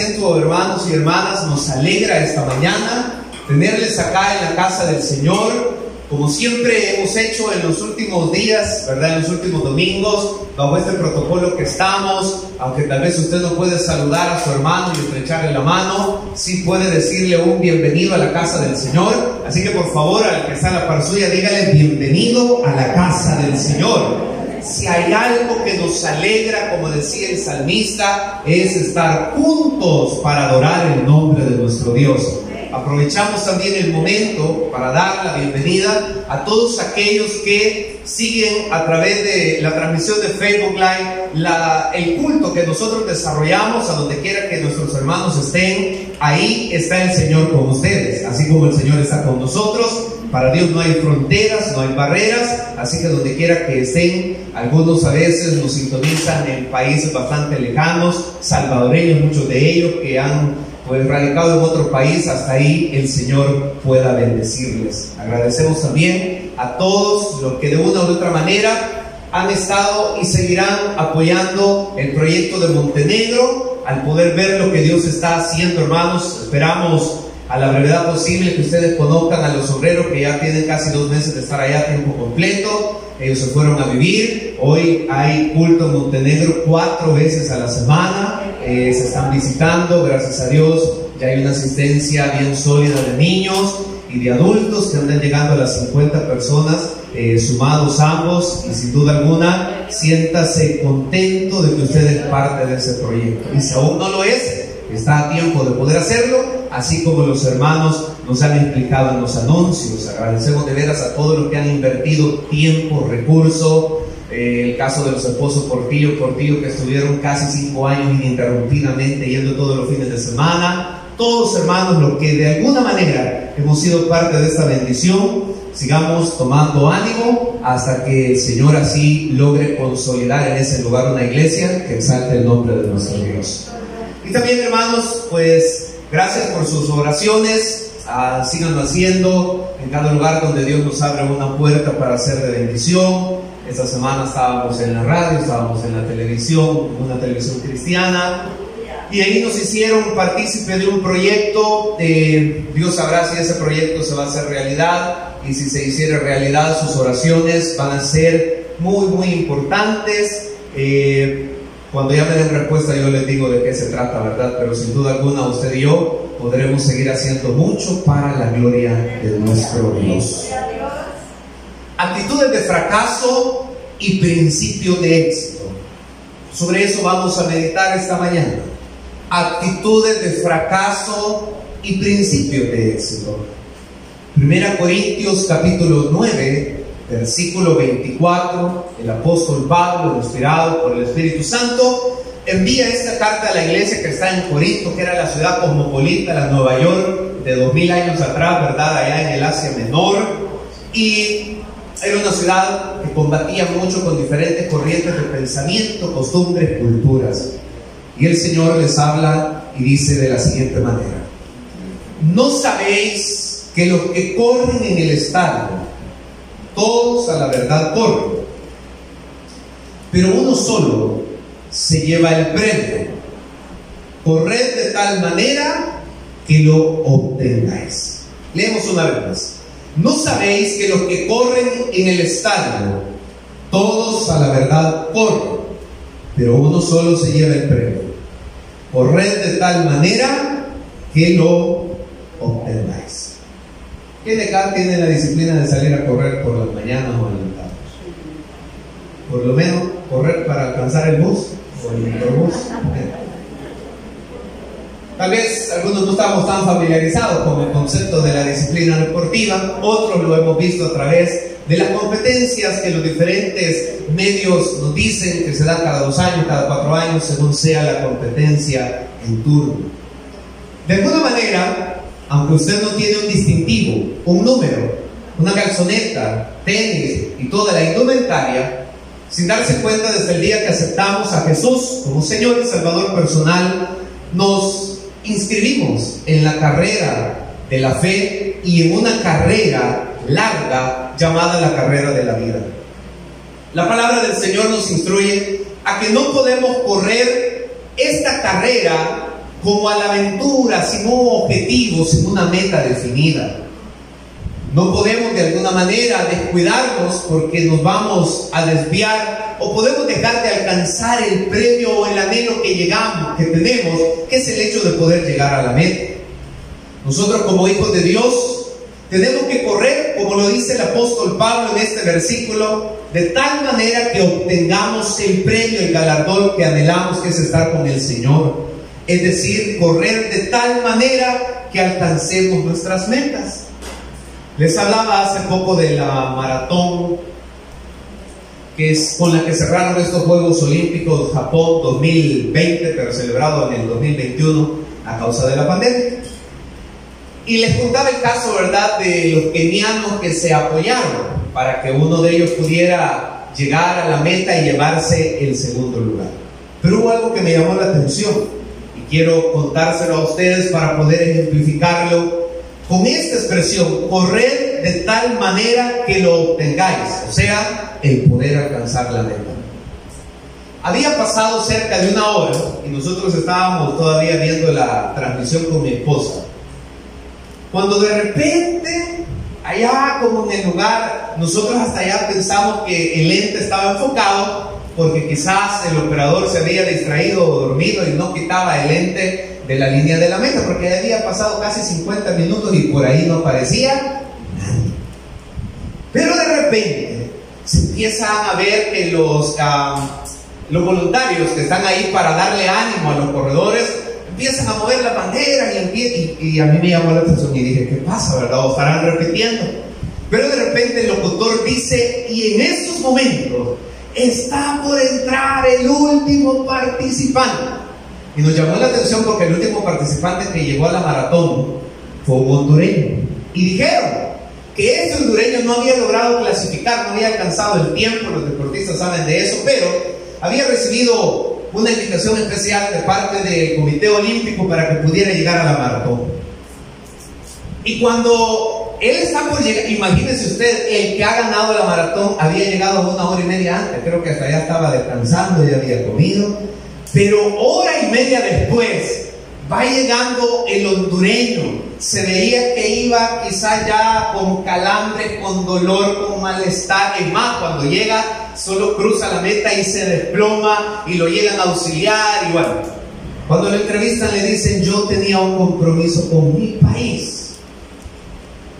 hermanos y hermanas. Nos alegra esta mañana tenerles acá en la casa del Señor. Como siempre hemos hecho en los últimos días, ¿verdad? En los últimos domingos, bajo este protocolo que estamos, aunque tal vez usted no puede saludar a su hermano y estrecharle la mano, sí puede decirle un bienvenido a la casa del Señor. Así que por favor, al que está en la par suya, dígale bienvenido a la casa del Señor si hay algo que nos alegra, como decía el salmista, es estar juntos para adorar el nombre de nuestro Dios. Aprovechamos también el momento para dar la bienvenida a todos aquellos que siguen a través de la transmisión de Facebook Live el culto que nosotros desarrollamos a donde quiera que nuestros hermanos estén. Ahí está el Señor con ustedes, así como el Señor está con nosotros. Para Dios no hay fronteras, no hay barreras, así que donde quiera que estén, algunos a veces nos sintonizan en países bastante lejanos, salvadoreños, muchos de ellos que han pues radicado en otro país, hasta ahí el Señor pueda bendecirles. Agradecemos también a todos los que de una u otra manera han estado y seguirán apoyando el proyecto de Montenegro al poder ver lo que Dios está haciendo, hermanos. Esperamos a la brevedad posible que ustedes conozcan a los obreros que ya tienen casi dos meses de estar allá a tiempo completo. Ellos se fueron a vivir. Hoy hay culto en Montenegro cuatro veces a la semana. Eh, se están visitando, gracias a Dios. Ya hay una asistencia bien sólida de niños y de adultos que andan llegando a las 50 personas, eh, sumados ambos. Y sin duda alguna, siéntase contento de que usted es parte de ese proyecto. Y si aún no lo es, está a tiempo de poder hacerlo, así como los hermanos nos han explicado en los anuncios. Agradecemos de veras a todos los que han invertido tiempo, recursos. Eh, el caso de los esposos Portillo, Portillo que estuvieron casi cinco años ininterrumpidamente yendo todos los fines de semana. Todos hermanos, los que de alguna manera hemos sido parte de esta bendición, sigamos tomando ánimo hasta que el Señor así logre consolidar en ese lugar una iglesia que exalte el nombre de nuestro Dios. Y también, hermanos, pues gracias por sus oraciones. Ah, síganlo haciendo en cada lugar donde Dios nos abre una puerta para ser de bendición. Esta semana estábamos en la radio, estábamos en la televisión, una televisión cristiana. Y ahí nos hicieron partícipe de un proyecto. Dios sabrá si ese proyecto se va a hacer realidad. Y si se hiciera realidad, sus oraciones van a ser muy, muy importantes. Eh, cuando ya me den respuesta yo les digo de qué se trata, ¿verdad? Pero sin duda alguna usted y yo podremos seguir haciendo mucho para la gloria de nuestro Dios. Actitudes de fracaso y principio de éxito. Sobre eso vamos a meditar esta mañana. Actitudes de fracaso y principio de éxito. Primera Corintios capítulo 9, versículo 24, el apóstol Pablo, inspirado por el Espíritu Santo, envía esta carta a la iglesia que está en Corinto, que era la ciudad cosmopolita, la Nueva York, de dos mil años atrás, ¿verdad? Allá en el Asia Menor. Y era una ciudad que combatía mucho con diferentes corrientes de pensamiento, costumbres, culturas. Y el Señor les habla y dice de la siguiente manera, ¿no sabéis que los que corren en el estadio, todos a la verdad corren, pero uno solo se lleva el premio. Corred de tal manera que lo obtengáis. Leemos una vez más. ¿No sabéis que los que corren en el estadio, todos a la verdad corren, pero uno solo se lleva el premio? Corred de tal manera que lo obtengáis. ¿Quién de acá tiene la disciplina de salir a correr por las mañanas o en la tarde? Por lo menos correr para alcanzar el bus o el microbús. Tal vez algunos no estamos tan familiarizados con el concepto de la disciplina deportiva, otros lo hemos visto a través de las competencias que los diferentes medios nos dicen que se dan cada dos años, cada cuatro años, según sea la competencia en turno. De alguna manera, aunque usted no tiene un distintivo, un número, una calzoneta, tenis y toda la indumentaria, sin darse cuenta desde el día que aceptamos a Jesús como Señor y Salvador personal, nos inscribimos en la carrera de la fe y en una carrera larga llamada la carrera de la vida. La palabra del Señor nos instruye a que no podemos correr esta carrera como a la aventura sin un objetivo, sin una meta definida. No podemos de alguna manera descuidarnos porque nos vamos a desviar o podemos dejar de alcanzar el premio o el anhelo que llegamos, que tenemos, que es el hecho de poder llegar a la meta. Nosotros como hijos de Dios tenemos que correr, como lo dice el apóstol Pablo en este versículo, de tal manera que obtengamos el premio, el galardón que anhelamos, que es estar con el Señor. Es decir, correr de tal manera que alcancemos nuestras metas. Les hablaba hace poco de la maratón que es con la que cerraron estos Juegos Olímpicos Japón 2020, pero celebrado en el 2021 a causa de la pandemia. Y les contaba el caso, ¿verdad?, de los kenianos que se apoyaron para que uno de ellos pudiera llegar a la meta y llevarse el segundo lugar. Pero hubo algo que me llamó la atención quiero contárselo a ustedes para poder ejemplificarlo con esta expresión, correr de tal manera que lo obtengáis, o sea, el poder alcanzar la meta. Había pasado cerca de una hora y nosotros estábamos todavía viendo la transmisión con mi esposa. Cuando de repente, allá como en el lugar, nosotros hasta allá pensamos que el ente estaba enfocado porque quizás el operador se había distraído o dormido y no quitaba el ente de la línea de la meta, porque había pasado casi 50 minutos y por ahí no aparecía nadie. Pero de repente se empiezan a ver que los, los voluntarios que están ahí para darle ánimo a los corredores empiezan a mover la bandera y, y, a mí me llamó la atención y dije, ¿qué pasa, verdad? O estarán repitiendo. Pero de repente el locutor dice, y en estos momentos está por entrar el último participante. Y nos llamó la atención porque el último participante que llegó a la maratón fue un hondureño. Y dijeron que ese hondureño no había logrado clasificar, no había alcanzado el tiempo, los deportistas saben de eso, pero había recibido una invitación especial de parte del Comité Olímpico para que pudiera llegar a la maratón. Y cuando él está llegar, imagínense usted, el que ha ganado la maratón había llegado una hora y media antes, creo que hasta allá estaba descansando, ya había comido, pero hora y media después va llegando el hondureño. Se veía que iba quizá ya con calambre, con dolor, con malestar. Es más, cuando llega, solo cruza la meta y se desploma y lo llegan a auxiliar. Y bueno, cuando lo entrevistan le dicen, yo tenía un compromiso con mi país.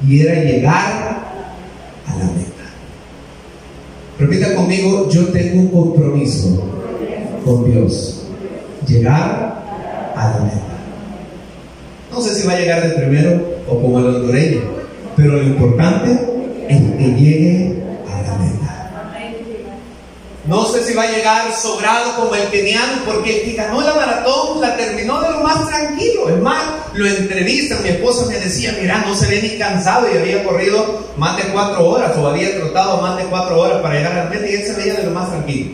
Y era llegar a la meta. Repita conmigo, yo tengo un compromiso con Dios llegar a la meta. No sé si va a llegar de primero o como el hondureño, pero lo importante es que llegue a la meta. No sé si va a llegar sobrado como el keniano, porque el que ganó la maratón la terminó de lo más tranquilo. Es más, lo entrevistan. Mi esposa me decía: Mira, no se ve ni cansado y había corrido más de cuatro horas o había trotado más de cuatro horas para llegar a la meta y él se veía de lo más tranquilo.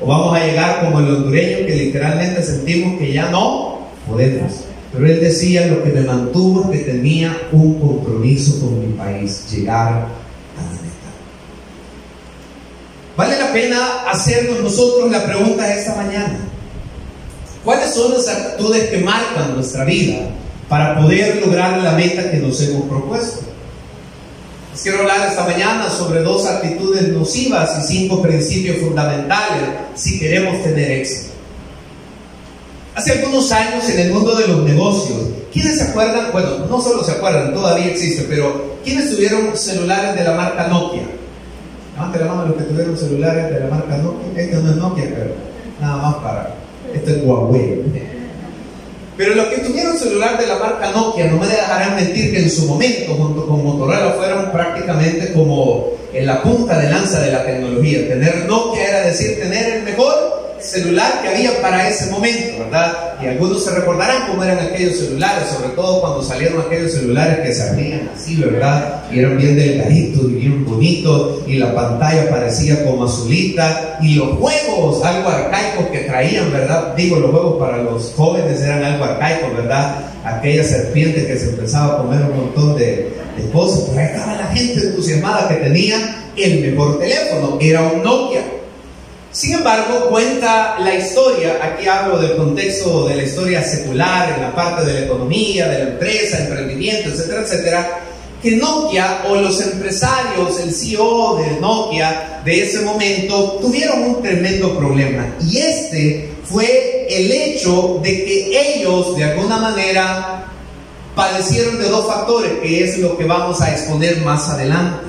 O vamos a llegar como el hondureño que literalmente sentimos que ya no podemos. Pero él decía, lo que me mantuvo es que tenía un compromiso con mi país, llegar. Vale la pena hacernos nosotros la pregunta de esta mañana. ¿Cuáles son las actitudes que marcan nuestra vida para poder lograr la meta que nos hemos propuesto? quiero hablar esta mañana sobre dos actitudes nocivas y cinco principios fundamentales si queremos tener éxito. Hace algunos años en el mundo de los negocios, ¿quiénes se acuerdan? Bueno, no solo se acuerdan, todavía existe, pero ¿quiénes tuvieron celulares de la marca Nokia? Levante la mano los que tuvieron celulares de la marca Nokia. Este no es Nokia, pero nada más para. Esto es Huawei. Pero los que tuvieron celular de la marca Nokia no me dejarán mentir que en su momento, junto con Motorola, fueron prácticamente como en la punta de lanza de la tecnología. Tener Nokia era decir tener el mejor celular que había para ese momento, ¿verdad? Y algunos se recordarán cómo eran aquellos celulares, sobre todo cuando salieron aquellos celulares que se abrían así, ¿verdad? Y eran bien delgaditos y bien bonitos, y la pantalla parecía como azulita, y los juegos, algo arcaicos que traían, ¿verdad? Digo, los juegos para los jóvenes eran algo arcaico, ¿verdad? Aquella serpiente que se empezaba a comer un montón de, de cosas, pero ahí estaba la gente entusiasmada que tenía el mejor teléfono, era un Nokia. Sin embargo, cuenta la historia, aquí hablo del contexto de la historia secular, en la parte de la economía, de la empresa, emprendimiento, etcétera, etcétera, que Nokia o los empresarios, el CEO de Nokia de ese momento, tuvieron un tremendo problema. Y este fue el hecho de que ellos, de alguna manera, padecieron de dos factores, que es lo que vamos a exponer más adelante.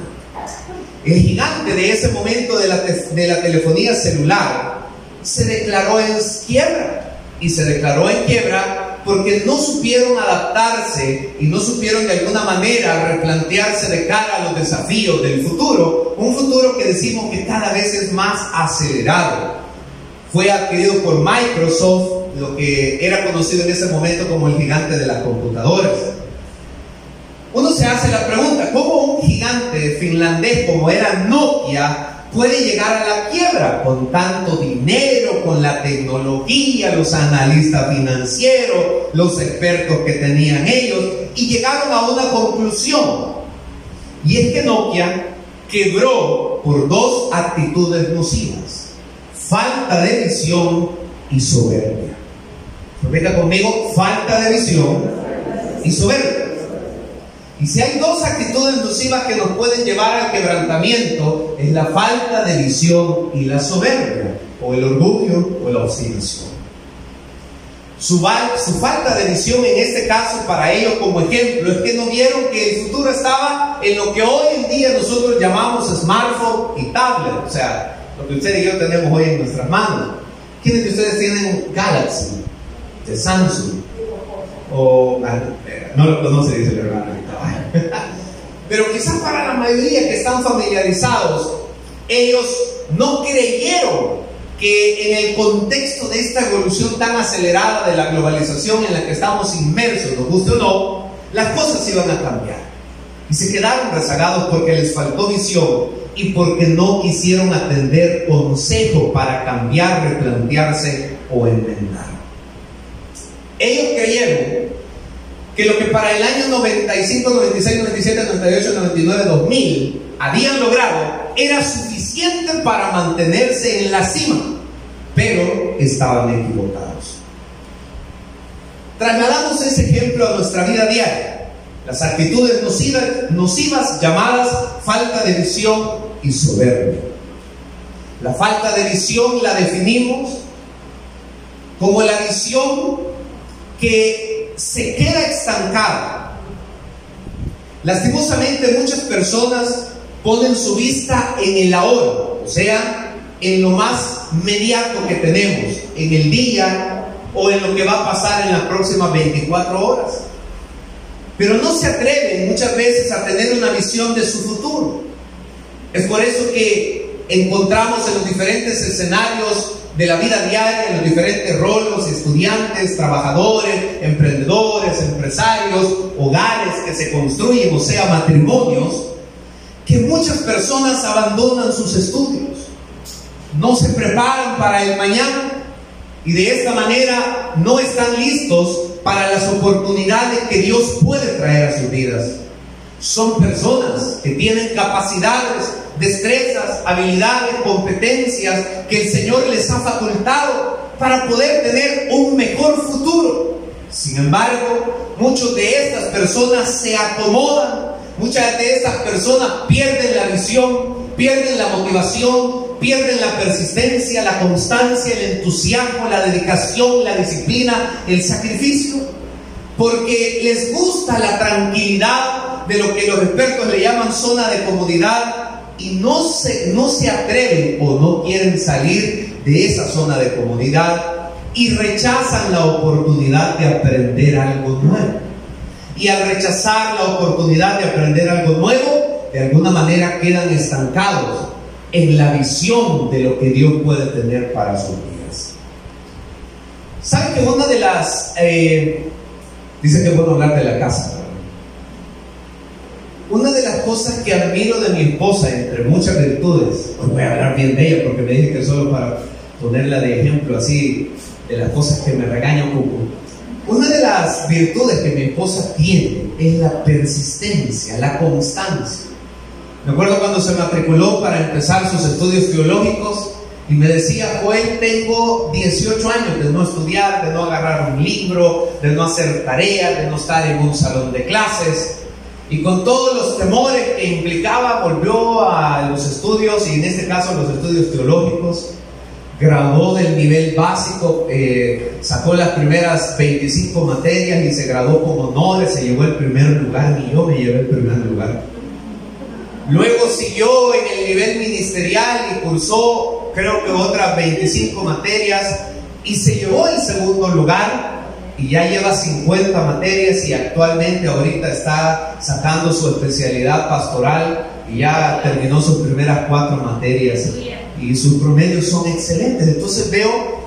El gigante de ese momento de la, de la telefonía celular se declaró en quiebra. Y se declaró en quiebra porque no supieron adaptarse y no supieron de alguna manera replantearse de cara a los desafíos del futuro. Un futuro que decimos que cada vez es más acelerado. Fue adquirido por Microsoft, lo que era conocido en ese momento como el gigante de las computadoras. Uno se hace la pregunta, ¿cómo gigante finlandés como era Nokia puede llegar a la quiebra con tanto dinero, con la tecnología, los analistas financieros, los expertos que tenían ellos, y llegaron a una conclusión. Y es que Nokia quebró por dos actitudes nocivas, falta de visión y soberbia. Venga conmigo, falta de visión y soberbia. Y si hay dos actitudes nocivas que nos pueden llevar al quebrantamiento, es la falta de visión y la soberbia, o el orgullo o la obstinación. Su, falta de visión en este caso para ellos como ejemplo es que no vieron que el futuro estaba en lo que hoy en día nosotros llamamos smartphone y tablet, o sea, lo que usted y yo tenemos hoy en nuestras manos. ¿Quiénes de ustedes tienen Galaxy, de Samsung? O, ah, no lo conoce, dice el Pero quizás para la mayoría que están familiarizados, ellos no creyeron que en el contexto de esta evolución tan acelerada de la globalización en la que estamos inmersos, nos guste o no, las cosas iban a cambiar. Y se quedaron rezagados porque les faltó visión y porque no quisieron atender consejo para cambiar, replantearse o enmendar. Ellos creyeron que lo que para el año 95, 96, 97, 98, 99, 2000 habían logrado era suficiente para mantenerse en la cima, pero estaban equivocados. Trasladamos ese ejemplo a nuestra vida diaria. Las actitudes nocivas, nocivas llamadas falta de visión y soberbia. La falta de visión la definimos como la visión que se queda estancada. Lastimosamente muchas personas ponen su vista en el ahora, o sea, en lo más inmediato que tenemos, en el día o en lo que va a pasar en las próximas 24 horas. Pero no se atreven muchas veces a tener una visión de su futuro. Es por eso que encontramos en los diferentes escenarios de la vida diaria en los diferentes roles, estudiantes, trabajadores, emprendedores, empresarios, hogares que se construyen, o sea, matrimonios, que muchas personas abandonan sus estudios, no se preparan para el mañana y de esta manera no están listos para las oportunidades que Dios puede traer a sus vidas. Son personas que tienen capacidades destrezas, habilidades, competencias que el Señor les ha facultado para poder tener un mejor futuro. Sin embargo, muchas de estas personas se acomodan, muchas de estas personas pierden la visión, pierden la motivación, pierden la persistencia, la constancia, el entusiasmo, la dedicación, la disciplina, el sacrificio, porque les gusta la tranquilidad de lo que los expertos le llaman zona de comodidad y no se, no se atreven o no quieren salir de esa zona de comodidad y rechazan la oportunidad de aprender algo nuevo. Y al rechazar la oportunidad de aprender algo nuevo, de alguna manera quedan estancados en la visión de lo que Dios puede tener para sus vidas. ¿Saben que una de las... Eh, dice que puedo hablar de la casa, una de las cosas que admiro de mi esposa, entre muchas virtudes, pues voy a hablar bien de ella porque me dije que solo para ponerla de ejemplo así, de las cosas que me regañan un poco. Una de las virtudes que mi esposa tiene es la persistencia, la constancia. Me acuerdo cuando se matriculó para empezar sus estudios teológicos, Y me decía, Joel, tengo 18 años de no estudiar, de no agarrar un libro, de no hacer tareas, de no estar en un salón de clases. Y con todos los temores que implicaba, volvió a los estudios, y en este caso los estudios teológicos. Graduó del nivel básico, eh, sacó las primeras 25 materias y se graduó con honores, se llevó el primer lugar, y yo me llevé el primer lugar. Luego siguió en el nivel ministerial y cursó creo que otras 25 materias y se llevó el segundo lugar y ya lleva 50 materias y actualmente ahorita está sacando su especialidad pastoral y ya terminó sus primeras cuatro materias. Y sus promedios son excelentes. Entonces veo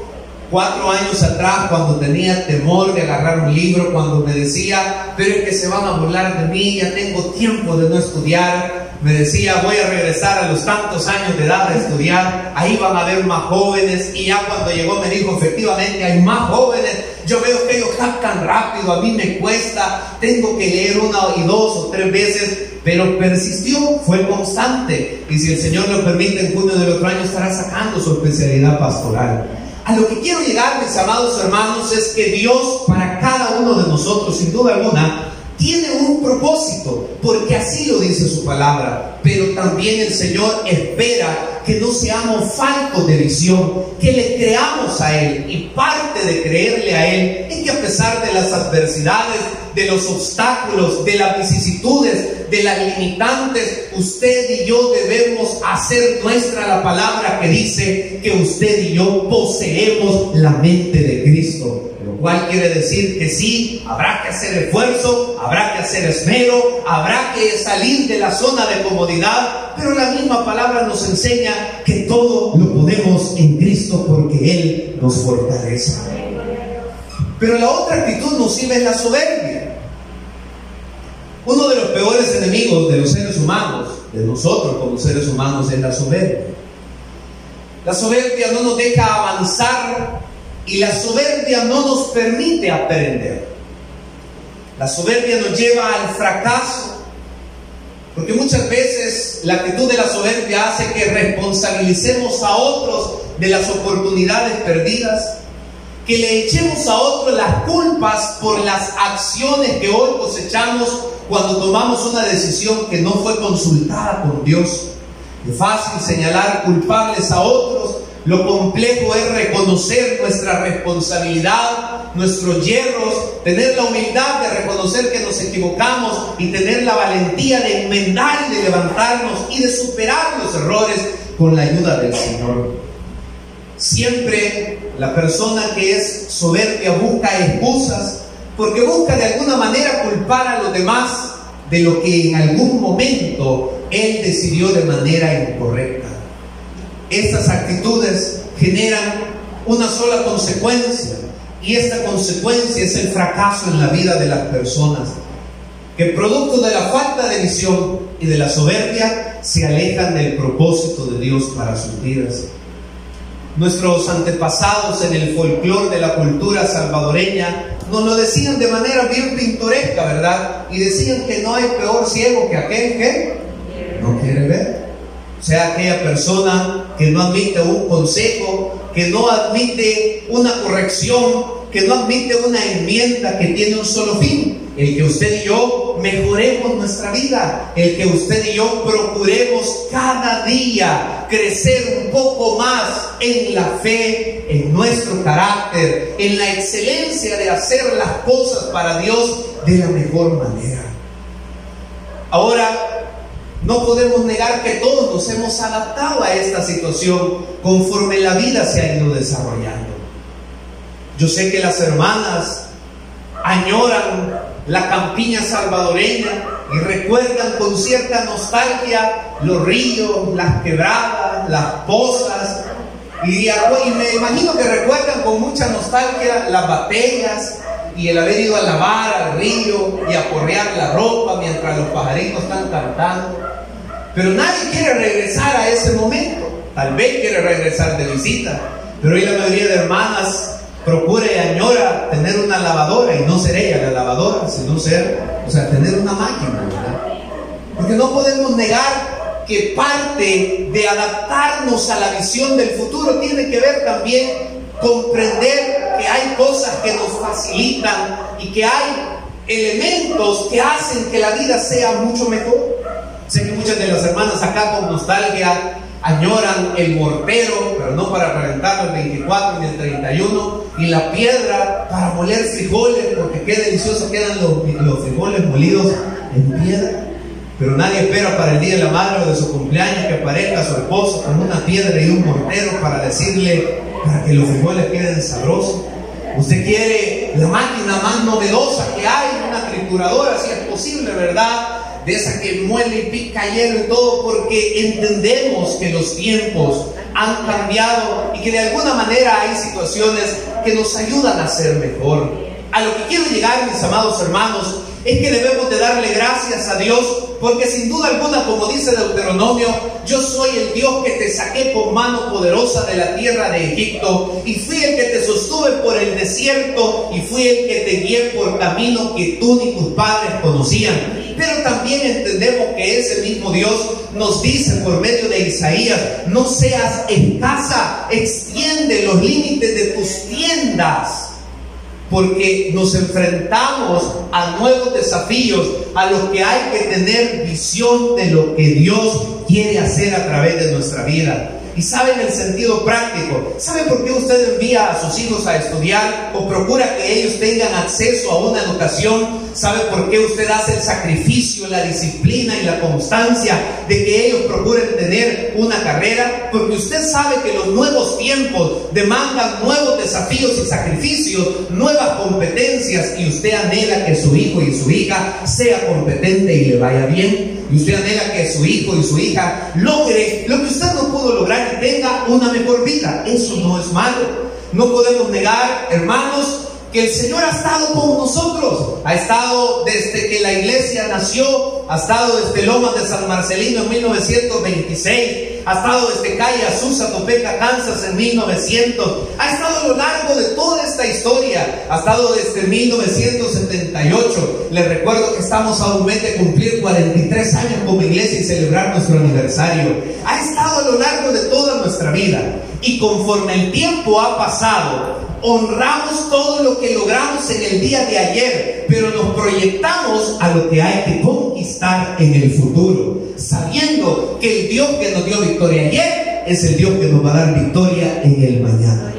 cuatro años atrás cuando tenía temor de agarrar un libro, cuando me decía, pero es que se van a burlar de mí, ya tengo tiempo de no estudiar, me decía, voy a regresar a los tantos años de edad a estudiar, ahí van a haber más jóvenes, y ya cuando llegó me dijo, efectivamente hay más jóvenes, yo veo que ellos captan rápido, a mí me cuesta, tengo que leer una y dos o tres veces, pero persistió, fue constante, y si el Señor lo permite, en junio del otro año estará sacando su especialidad pastoral. A lo que quiero llegar, mis amados hermanos, es que Dios para cada uno de nosotros, sin duda alguna, tiene un propósito, porque así lo dice su palabra, pero también el Señor espera que no seamos faltos de visión, que le creamos a Él. Y parte de creerle a Él es que a pesar de las adversidades, de los obstáculos, de las vicisitudes, de las limitantes, usted y yo debemos hacer nuestra la palabra que dice que usted y yo poseemos la mente de Cristo cual quiere decir que sí, habrá que hacer esfuerzo, habrá que hacer esmero, habrá que salir de la zona de comodidad, pero la misma palabra nos enseña que todo lo podemos en Cristo porque Él nos fortalece. Pero la otra actitud nociva es la soberbia. Uno de los peores enemigos de los seres humanos, de nosotros como seres humanos, es la soberbia. La soberbia no nos deja avanzar y la soberbia no nos permite aprender. La soberbia nos lleva al fracaso. Porque muchas veces la actitud de la soberbia hace que responsabilicemos a otros de las oportunidades perdidas, que le echemos a otros las culpas por las acciones que hoy cosechamos cuando tomamos una decisión que no fue consultada con Dios. Es fácil señalar culpables a otros lo complejo es reconocer nuestra responsabilidad, nuestros hierros, tener la humildad de reconocer que nos equivocamos y tener la valentía de enmendar de levantarnos y de superar los errores con la ayuda del Señor. Siempre la persona que es soberbia busca excusas porque busca de alguna manera culpar a los demás de lo que en algún momento él decidió de manera incorrecta. Estas actitudes generan una sola consecuencia y esta consecuencia es el fracaso en la vida de las personas que producto de la falta de visión y de la soberbia se alejan del propósito de Dios para sus vidas. Nuestros antepasados en el folclore de la cultura salvadoreña nos lo decían de manera bien pintoresca, ¿verdad? Y decían que no hay peor ciego que aquel que no quiere ver sea aquella persona que no admite un consejo, que no admite una corrección, que no admite una enmienda que tiene un solo fin, el que usted y yo mejoremos nuestra vida, el que usted y yo procuremos cada día crecer un poco más en la fe, en nuestro carácter, en la excelencia de hacer las cosas para Dios de la mejor manera. Ahora, no podemos negar que todos nos hemos adaptado a esta situación conforme la vida se ha ido desarrollando. Yo sé que las hermanas añoran la campiña salvadoreña y recuerdan con cierta nostalgia los ríos, las quebradas, las pozas. Y, me imagino que recuerdan con mucha nostalgia las batallas, y el haber ido a lavar al río y a porrear la ropa mientras los pajaritos están cantando. Pero nadie quiere regresar a ese momento. Tal vez quiere regresar de visita, pero hoy la mayoría de hermanas procura y añora tener una lavadora y no ser ella la lavadora, sino ser, o sea, tener una máquina, ¿verdad? Porque no podemos negar que parte de adaptarnos a la visión del futuro tiene que ver también comprender que hay cosas que nos facilitan y que hay elementos que hacen que la vida sea mucho mejor. Sé que muchas de las hermanas acá con nostalgia añoran el mortero, pero no para calentar el 24 ni el 31, y la piedra para moler frijoles, porque qué delicioso quedan los, los frijoles molidos en piedra. Pero nadie espera para el día de la madre o de su cumpleaños que aparezca su esposo con una piedra y un mortero para decirle, para que los frijoles queden sabrosos. Usted quiere la máquina más novedosa que hay, una trituradora, si es posible, ¿verdad? De esa que muele y pica hielo y todo, porque entendemos que los tiempos han cambiado y que de alguna manera hay situaciones que nos ayudan a ser mejor. A lo que quiero llegar, mis amados hermanos, es que debemos de darle gracias a Dios, porque sin duda alguna, como dice Deuteronomio, yo soy el Dios que te saqué con mano poderosa de la tierra de Egipto, y fui el que te sostuve por el desierto, y fui el que te guié por camino que tú ni tus padres conocían. Pero también entendemos que ese mismo Dios nos dice por medio de Isaías, no seas escasa, extiende los límites de tus tiendas porque nos enfrentamos a nuevos desafíos, a los que hay que tener visión de lo que Dios quiere hacer a través de nuestra vida. Y saben el sentido práctico. ¿Sabe por qué usted envía a sus hijos a estudiar o procura que ellos tengan acceso a una educación? ¿Sabe por qué usted hace el sacrificio, la disciplina y la constancia de que ellos procuren tener una carrera? Porque usted sabe que los nuevos tiempos demandan nuevos desafíos y sacrificios, nuevas competencias y usted anhela que su hijo y su hija sea competente y le vaya bien y usted anhela que su hijo y su hija logre lo que usted no pudo lograr y tenga una mejor vida. Eso no es malo. No podemos negar, hermanos, que el Señor ha estado con nosotros. Ha estado desde que la iglesia nació, ha estado desde Lomas de San Marcelino en 1926 ha estado desde calle Azusa, Topeka, Kansas en 1900, ha estado a lo largo de toda esta historia, ha estado desde 1978. Les recuerdo que estamos a un mes de cumplir 43 años como iglesia y celebrar nuestro aniversario. Ha estado a lo largo de toda nuestra vida y conforme el tiempo ha pasado, honramos todo lo que logramos en el día de ayer, pero nos proyectamos a lo que hay que conquistar en el futuro, sabiendo que el Dios que nos dio victoria ayer es el Dios que nos va a dar victoria en el mañana.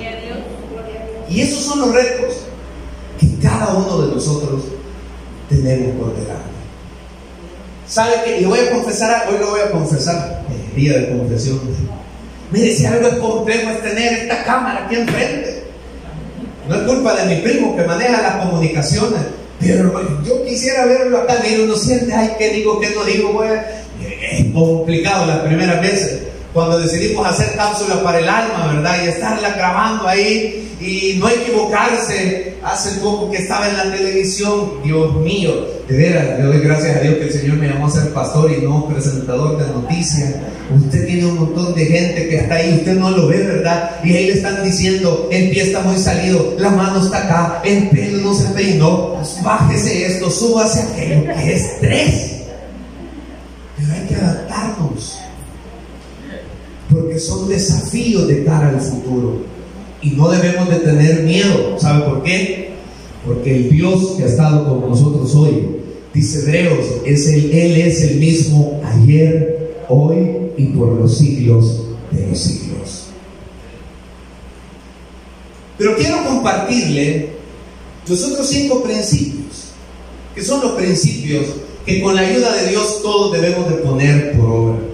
Y esos son los retos que cada uno de nosotros tenemos por delante. ¿Sabe que Le voy a confesar, hoy lo voy a confesar, el día de confesión. Mire, si algo es complejo es tener esta cámara aquí enfrente. No es culpa de mi primo que maneja las comunicaciones. Pero yo quisiera verlo acá. Mira, uno siente, ay, ¿qué digo, qué no digo? Pues, es complicado las primeras veces. Cuando decidimos hacer cápsulas para el alma, ¿verdad? Y estarla grabando ahí y no equivocarse. Hace poco que estaba en la televisión, Dios mío, de veras, le doy gracias a Dios que el Señor me llamó a ser pastor y no presentador de noticias. Usted tiene un montón de gente que está ahí, usted no lo ve, ¿verdad? Y ahí le están diciendo, el pie está muy salido, la mano está acá, el pelo no se peinó, bájese esto, súbase aquello, que estrés. Pero hay que adaptarnos, porque son desafíos de cara al futuro. Y no debemos de tener miedo. ¿Sabe por qué? Porque el Dios que ha estado con nosotros hoy, dice Hebreos, es el, Él es el mismo ayer, hoy y por los siglos de los siglos. Pero quiero compartirle los otros cinco principios, que son los principios que con la ayuda de Dios todos debemos de poner por obra.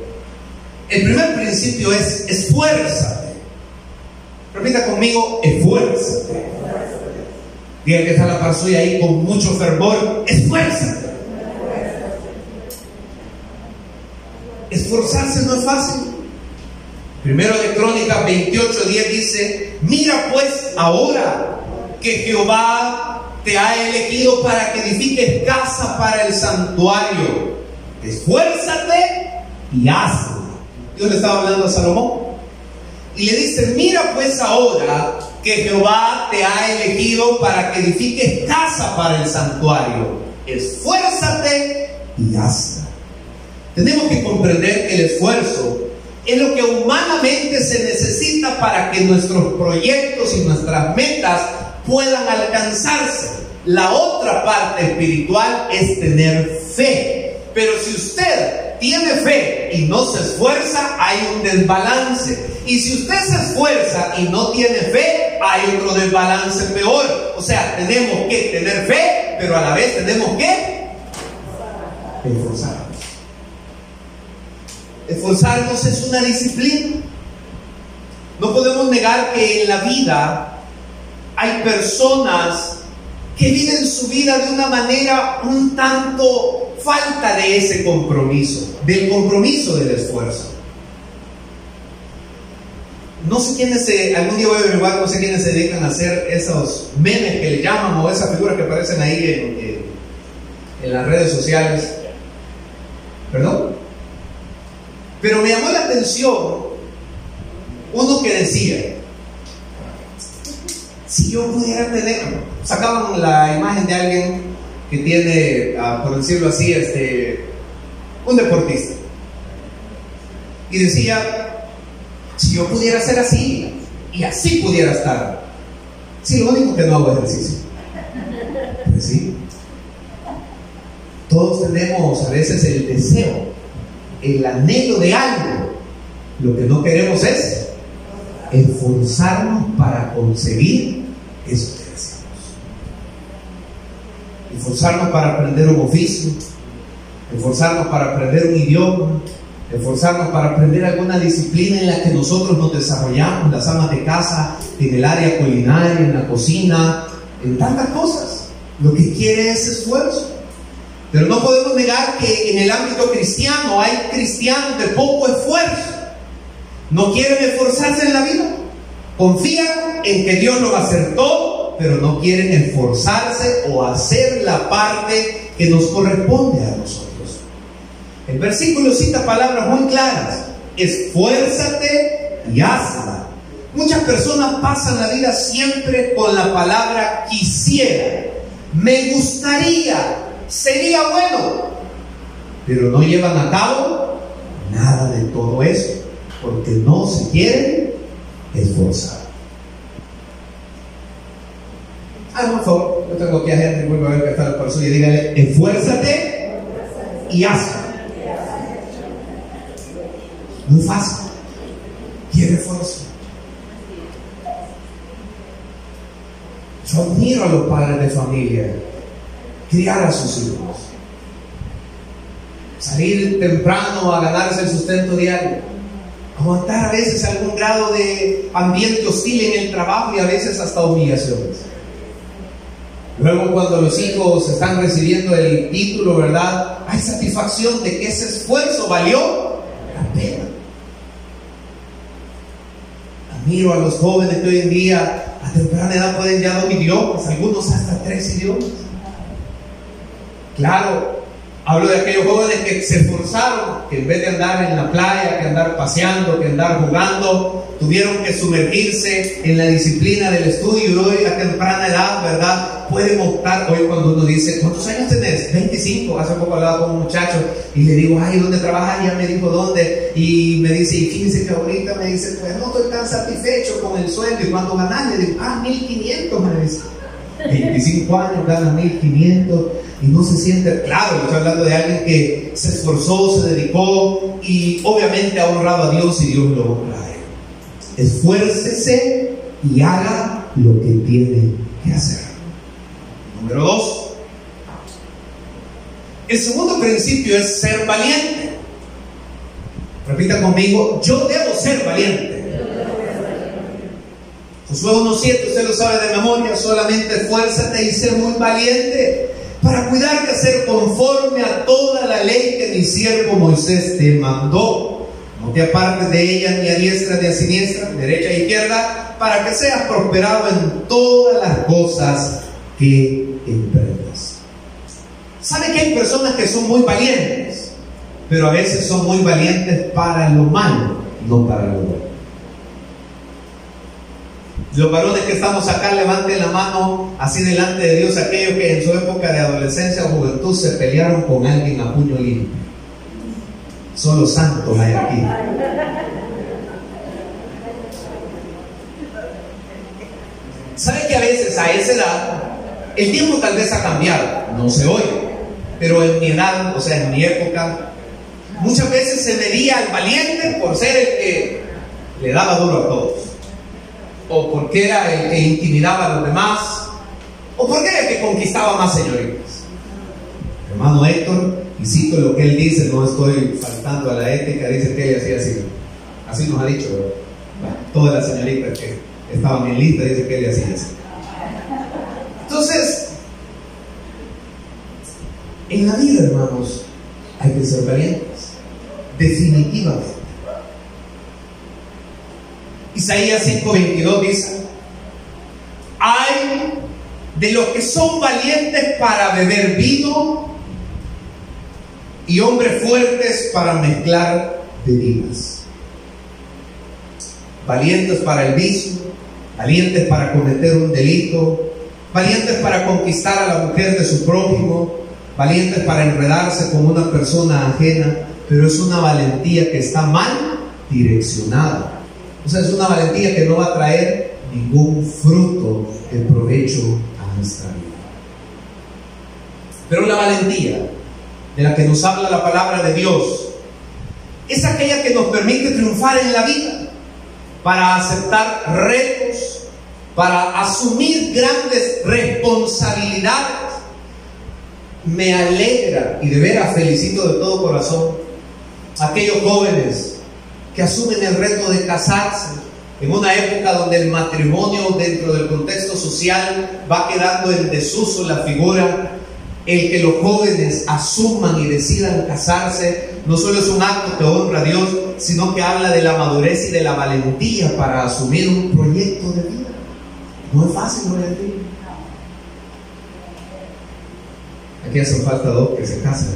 El primer principio es esfuérzate. Repita conmigo, esfuérzate. Diga que está la par suya ahí con mucho fervor, esfuérzate. Esforzarse no es fácil. Primero de Crónicas 28, 10 dice, mira pues ahora que Jehová te ha elegido para que edifiques casa para el santuario. Esfuérzate y hazlo. Dios le estaba hablando a Salomón. Y le dice, mira pues ahora que Jehová te ha elegido para que edifiques casa para el santuario. Esfuérzate y hazlo. Tenemos que comprender que el esfuerzo es lo que humanamente se necesita para que nuestros proyectos y nuestras metas puedan alcanzarse. La otra parte espiritual es tener fe. Pero si usted tiene fe y no se esfuerza, hay un desbalance. Y si usted se esfuerza y no tiene fe, hay otro desbalance peor. O sea, tenemos que tener fe, pero a la vez tenemos que esforzarnos. Esforzarnos es una disciplina. No podemos negar que en la vida hay personas que viven su vida de una manera un tanto falta de ese compromiso, del compromiso del esfuerzo. No sé quiénes se, algún día voy a averiguar, no sé quiénes se dedican a hacer esos memes que le llaman o esas figuras que aparecen ahí en, en las redes sociales. ¿Perdón? Pero me llamó la atención uno que decía, si yo pudiera tener, sacaban la imagen de alguien que tiene, ah, por decirlo así, este, un deportista. Y decía, si yo pudiera ser así, y así pudiera estar. Sí, lo único que no hago ejercicio. Pues sí. Todos tenemos a veces el deseo, el anhelo de algo. Lo que no queremos es esforzarnos para conseguir eso. Esforzarnos para aprender un oficio, esforzarnos para aprender un idioma, esforzarnos para aprender alguna disciplina en la que nosotros nos desarrollamos, las amas de casa, en el área culinaria, en la cocina, en tantas cosas. Lo que quiere es esfuerzo. Pero no podemos negar que en el ámbito cristiano hay cristianos de poco esfuerzo. No quieren esforzarse en la vida. Confían en que Dios lo va pero no quieren esforzarse o hacer la parte que nos corresponde a nosotros. El versículo cita palabras muy claras. Esfuérzate y hazla. Muchas personas pasan la vida siempre con la palabra quisiera. Me gustaría. Sería bueno. Pero no llevan a cabo nada de todo eso. Porque no se quieren esforzar. Ah, yo tengo que gente, vuelvo a ver que está el persona y dígale, esfuérzate y hazla. Muy fácil. Quiere esfuerzo. Yo admiro a los padres de familia, criar a sus hijos, salir temprano a ganarse el sustento diario, aguantar a veces algún grado de ambiente hostil en el trabajo y a veces hasta humillaciones. Luego cuando los hijos están recibiendo el título, ¿verdad? Hay satisfacción de que ese esfuerzo valió la pena. Admiro a los jóvenes que hoy en día a temprana edad pueden ya dos idiomas, algunos hasta tres idiomas. Claro, hablo de aquellos jóvenes que se esforzaron, que en vez de andar en la playa, que andar paseando, que andar jugando, tuvieron que sumergirse en la disciplina del estudio y hoy a temprana edad, ¿verdad? Pueden optar, hoy cuando uno dice, ¿cuántos años tenés? 25, hace poco hablaba con un muchacho y le digo, ay, ¿dónde trabajas? Ya me dijo, ¿dónde? Y me dice, y fíjense que ahorita me dice, pues no estoy tan satisfecho con el sueldo y cuando ganas, le digo, ah, 1500, me dice. 25 años, gana 1500 y no se siente, claro, estoy hablando de alguien que se esforzó, se dedicó y obviamente ha honrado a Dios y Dios lo honra a él. Esfuércese y haga lo que tiene que hacer. Número dos. El segundo principio es ser valiente. Repita conmigo, yo debo ser valiente. Josué 1.7, usted lo sabe de memoria, solamente esfuérzate y sé muy valiente para cuidar de hacer conforme a toda la ley que mi siervo Moisés te mandó. No te apartes de ella ni a diestra ni a siniestra, derecha e izquierda, para que seas prosperado en todas las cosas que emprendas. ¿Sabe que hay personas que son muy valientes? Pero a veces son muy valientes para lo malo, no para lo bueno. Los varones que estamos acá, levanten la mano así delante de Dios, aquellos que en su época de adolescencia o juventud se pelearon con alguien a puño limpio. Solo santos hay aquí. ¿Sabe que a veces a esa edad el tiempo tal vez ha cambiado? No sé hoy, pero en mi edad, o sea, en mi época, muchas veces se medía al valiente por ser el que le daba duro a todos, o porque era el que intimidaba a los demás, o porque era el que conquistaba más señoritas. Hermano Héctor, y cito lo que él dice, no estoy faltando a la ética, dice que él hacía así. Así nos ha dicho, todas las señoritas que estaban en lista, dice que él hacía así. Entonces, en la vida, hermanos, hay que ser valientes, definitivamente. Isaías 5:22 dice, hay de los que son valientes para beber vino y hombres fuertes para mezclar bebidas. Valientes para el vicio, valientes para cometer un delito, valientes para conquistar a la mujer de su prójimo, valientes para enredarse con una persona ajena, pero es una valentía que está mal direccionada. O sea, es una valentía que no va a traer ningún fruto de provecho a nuestra vida. Pero la valentía de la que nos habla la palabra de Dios es aquella que nos permite triunfar en la vida, para aceptar retos, para asumir grandes responsabilidades. Me alegra y de veras felicito de todo corazón a aquellos jóvenes que asumen el reto de casarse en una época donde el matrimonio dentro del contexto social va quedando en desuso la figura, el que los jóvenes asuman y decidan casarse no solo es un acto que honra a Dios, sino que habla de la madurez y de la valentía para asumir un proyecto de vida. No es fácil, no es Aquí hacen falta dos que se casen.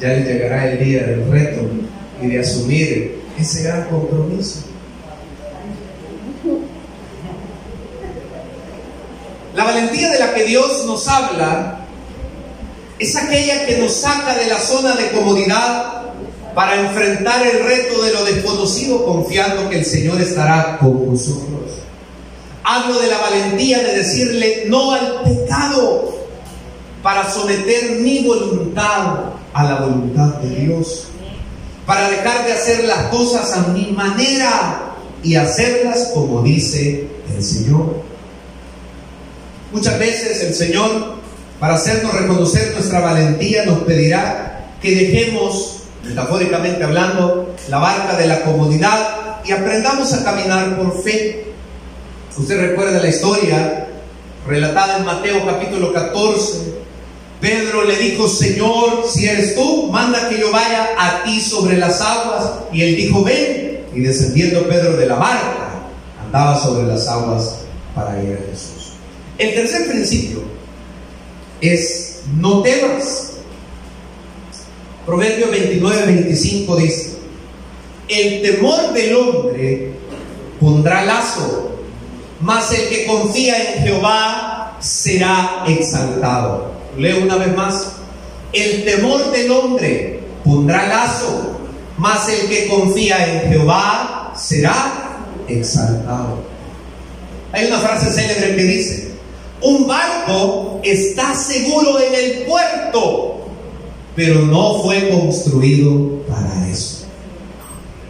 Ya llegará el día del reto y de asumir ese gran compromiso. La valentía de la que Dios nos habla es aquella que nos saca de la zona de comodidad para enfrentar el reto de lo desconocido confiando que el Señor estará con nosotros. Hablo de la valentía de decirle no al pecado para someter mi voluntad a la voluntad de Dios para dejar de hacer las cosas a mi manera y hacerlas como dice el Señor. Muchas veces el Señor, para hacernos reconocer nuestra valentía, nos pedirá que dejemos, metafóricamente hablando, la barca de la comodidad y aprendamos a caminar por fe. Usted recuerda la historia relatada en Mateo capítulo 14, Pedro le dijo, Señor, si eres tú, manda que yo vaya a ti sobre las aguas. Y él dijo, ven. Y descendiendo Pedro de la barca, andaba sobre las aguas para ir a Jesús. El tercer principio es, no temas. Proverbio 29, 25 dice, el temor del hombre pondrá lazo, mas el que confía en Jehová será exaltado. Leo una vez más. El temor del hombre pondrá lazo, mas el que confía en Jehová será exaltado. Hay una frase célebre que dice, un barco está seguro en el puerto, pero no fue construido para eso.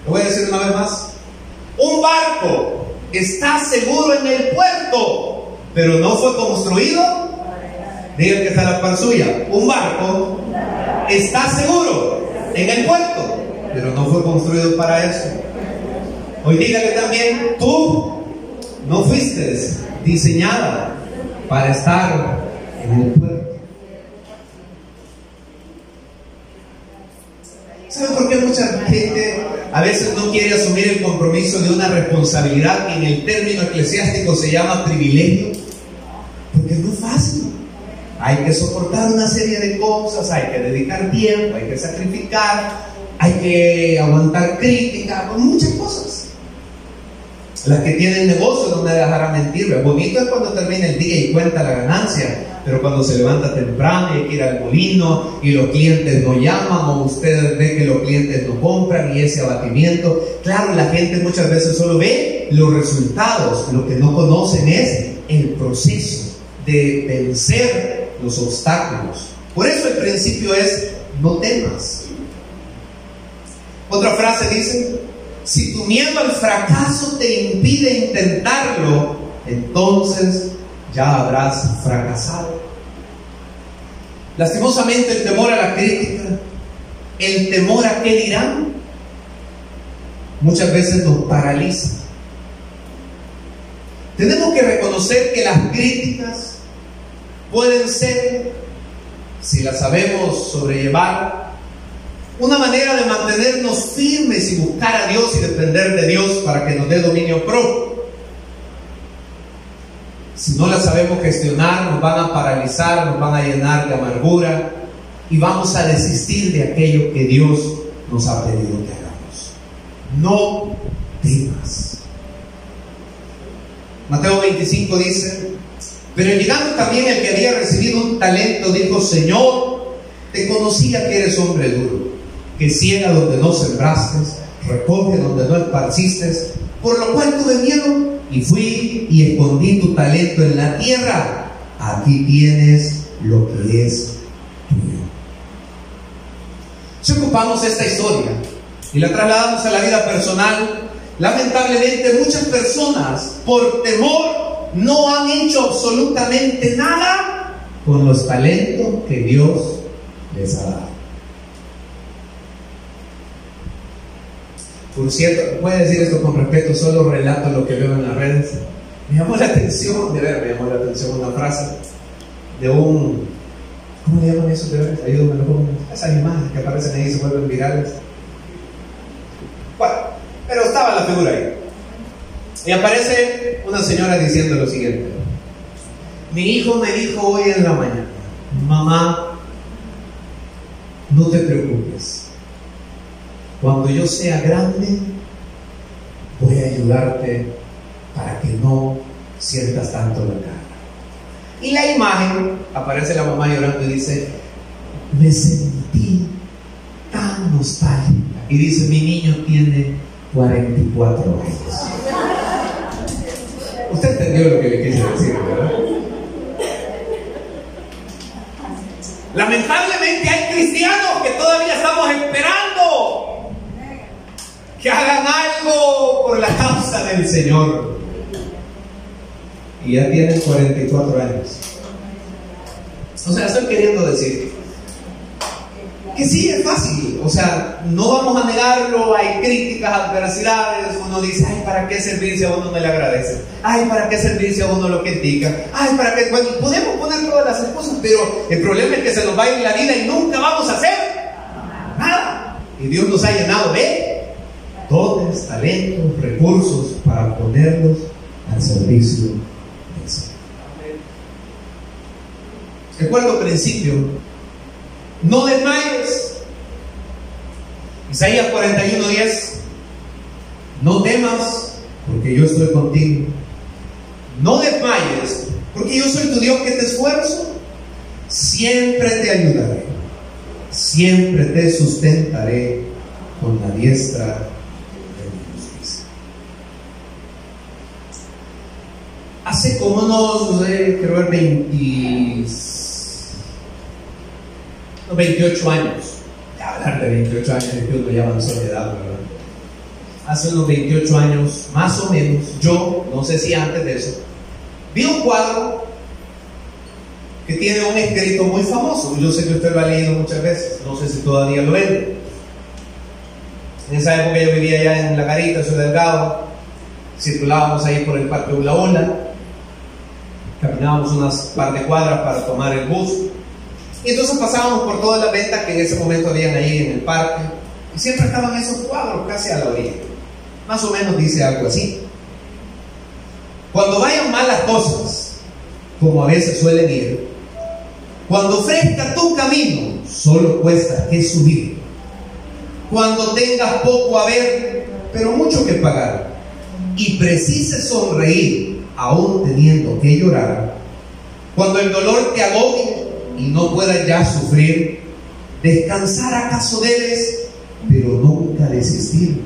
Lo voy a decir una vez más. Un barco está seguro en el puerto, pero no fue construido Diga que está la par suya. Un barco está seguro en el puerto, pero no fue construido para eso. Hoy diga que también tú no fuiste diseñada para estar en el puerto. ¿Sabe por qué mucha gente a veces no quiere asumir el compromiso de una responsabilidad que en el término eclesiástico se llama privilegio? Porque es fácil. Hay que soportar una serie de cosas, hay que dedicar tiempo, hay que sacrificar, hay que aguantar crítica, muchas cosas. Las que tienen negocio no me dejará mentir. Bonito es cuando termina el día y cuenta la ganancia, pero cuando se levanta temprano y hay que ir al molino y los clientes no llaman o ustedes ven que los clientes no compran y ese abatimiento. Claro, la gente muchas veces solo ve los resultados, lo que no conocen es el proceso de vencer los obstáculos. Por eso el principio es no temas. Otra frase dice, si tu miedo al fracaso te impide intentarlo, entonces ya habrás fracasado. Lastimosamente el temor a la crítica, el temor a qué dirán, muchas veces nos paraliza. Tenemos que reconocer que las críticas pueden ser, si las sabemos sobrellevar, una manera de mantenernos firmes y buscar a Dios y depender de Dios para que nos dé dominio propio. Si no las sabemos gestionar, nos van a paralizar, nos van a llenar de amargura y vamos a desistir de aquello que Dios nos ha pedido que hagamos. No temas. Mateo 25 dice, pero llegando también el que había recibido un talento, dijo, Señor, te conocía que eres hombre duro que ciega donde no sembraste, recoge donde no esparciste, por lo cual tuve miedo y fui y escondí tu talento en la tierra. Aquí tienes lo que es tuyo. Si ocupamos esta historia y la trasladamos a la vida personal, lamentablemente muchas personas por temor no han hecho absolutamente nada con los talentos que Dios les ha dado. Por cierto, puede decir esto con respeto, solo relato lo que veo en las redes. Me llamó la atención, de ver, me llamó la atención una frase de un. ¿Cómo le llaman eso de ver? Ayúdame, Esas imágenes que aparecen ahí se vuelven virales. Bueno, pero estaba la figura ahí. Y aparece una señora diciendo lo siguiente. Mi hijo me dijo hoy en la mañana, mamá, no te preocupes cuando yo sea grande, voy a ayudarte para que no sientas tanto la cara. Y la imagen, aparece la mamá llorando y dice, me sentí tan nostálgica. Y dice, mi niño tiene 44 años. Usted entendió lo que le quise decir, ¿verdad? Lamentablemente hay cristianos que todavía estamos esperando que hagan algo por la causa del Señor. Y ya tienen 44 años. O sea, estoy queriendo decir que sí es fácil, o sea, no vamos a negarlo, hay críticas, adversidades, uno dice, ay, ¿para qué servirse a uno no le agradece? Ay, ¿para qué servirse a uno lo critica? Ay, ¿para qué? Bueno, podemos poner todas las excusas, pero el problema es que se nos va a ir la vida y nunca vamos a hacer nada. Y Dios nos ha llenado de dones, talentos, recursos para ponerlos al servicio del Señor. El cuarto principio, no desmayes. Isaías 41:10, no temas porque yo estoy contigo. No desmayes porque yo soy tu Dios que te esfuerzo. Siempre te ayudaré. Siempre te sustentaré con la diestra hace como unos, no sé, creo que 20, 28 años, hablar de 28 años es que uno ya avanzó de edad, ¿verdad? Hace unos 28 años, más o menos, yo, no sé si antes de eso, vi un cuadro que tiene un escrito muy famoso. Yo sé que usted lo ha leído muchas veces, no sé si todavía lo vende. En esa época yo vivía allá en La Garita, soy delgado, circulábamos ahí por el Parque Ula Ola caminábamos unas par de cuadras para tomar el bus. Y entonces pasábamos por todas las ventas que en ese momento habían ahí en el parque. Y siempre estaban esos cuadros casi a la orilla. Más o menos dice algo así. Cuando vayan malas cosas, como a veces suelen ir, cuando ofrezca tu camino, solo cuesta que subir. Cuando tengas poco a ver, pero mucho que pagar. y precise sonreír, aún teniendo que llorar, cuando el dolor te agobie no puedas ya sufrir, descansar acaso debes, pero nunca desistir.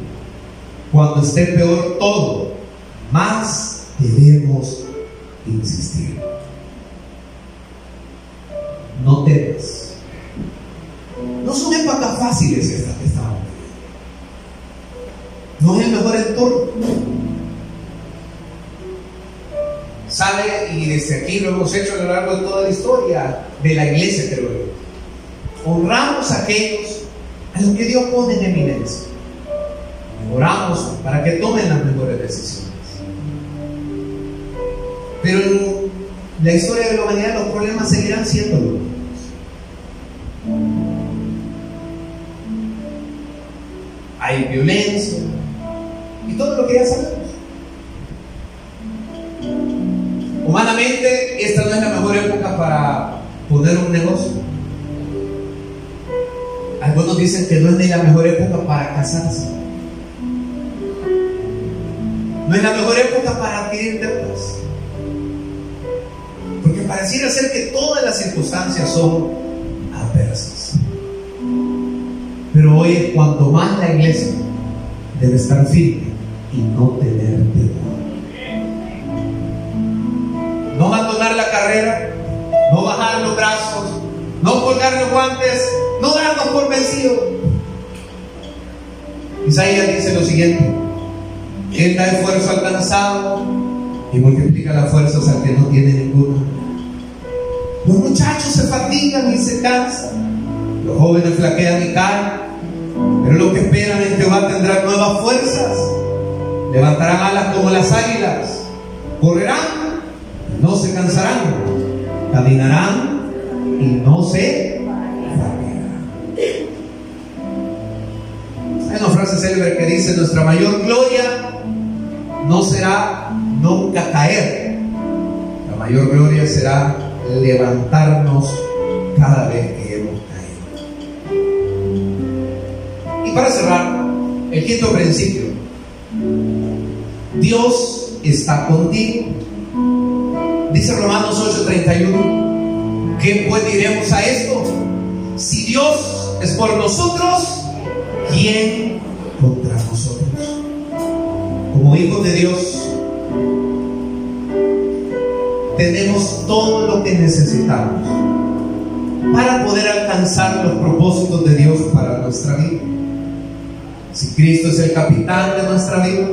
Cuando esté peor todo, más debemos insistir. No temas. No son épocas fáciles estas que estamos No es el mejor entorno. Sabe, y desde aquí lo hemos hecho a lo largo de toda la historia de la iglesia, yo. Honramos a aquellos a los que Dios pone en eminencia. Oramos para que tomen las mejores decisiones. Pero en la historia de la humanidad los problemas seguirán siendo los mismos. Hay violencia y todo lo que ya sabemos. Humanamente, esta no es la mejor época para poner un negocio. Algunos dicen que no es ni la mejor época para casarse. No es la mejor época para adquirir deudas. Porque pareciera ser que todas las circunstancias son adversas. Pero hoy es cuanto más la iglesia debe estar firme y no tener temor. No abandonar la carrera, no bajar los brazos, no colgar los guantes, no darnos por vencido. Isaías dice lo siguiente, Él da esfuerzo al cansado y multiplica las fuerzas al que no tiene ninguna. Los muchachos se fatigan y se cansan, los jóvenes flaquean y caen, pero los que esperan en Jehová tendrán nuevas fuerzas, levantarán alas como las águilas, correrán cansarán, caminarán y no se hay una frase célebre que dice, nuestra mayor gloria no será nunca caer, la mayor gloria será levantarnos cada vez que hemos caído. Y para cerrar, el quinto principio, Dios está contigo. Dice Romanos 8:31, ¿qué pues diremos a esto? Si Dios es por nosotros, ¿quién contra nosotros? Como hijos de Dios, tenemos todo lo que necesitamos para poder alcanzar los propósitos de Dios para nuestra vida. Si Cristo es el capitán de nuestra vida,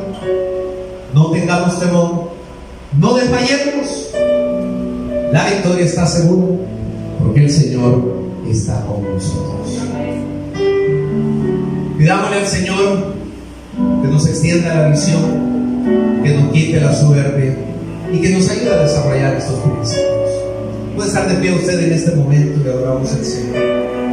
no tengamos temor, no desmayemos. La victoria está segura porque el Señor está con nosotros. Pidámosle al Señor que nos extienda la visión, que nos quite la soberbia y que nos ayude a desarrollar estos principios. Puede estar de pie usted en este momento y adoramos al Señor.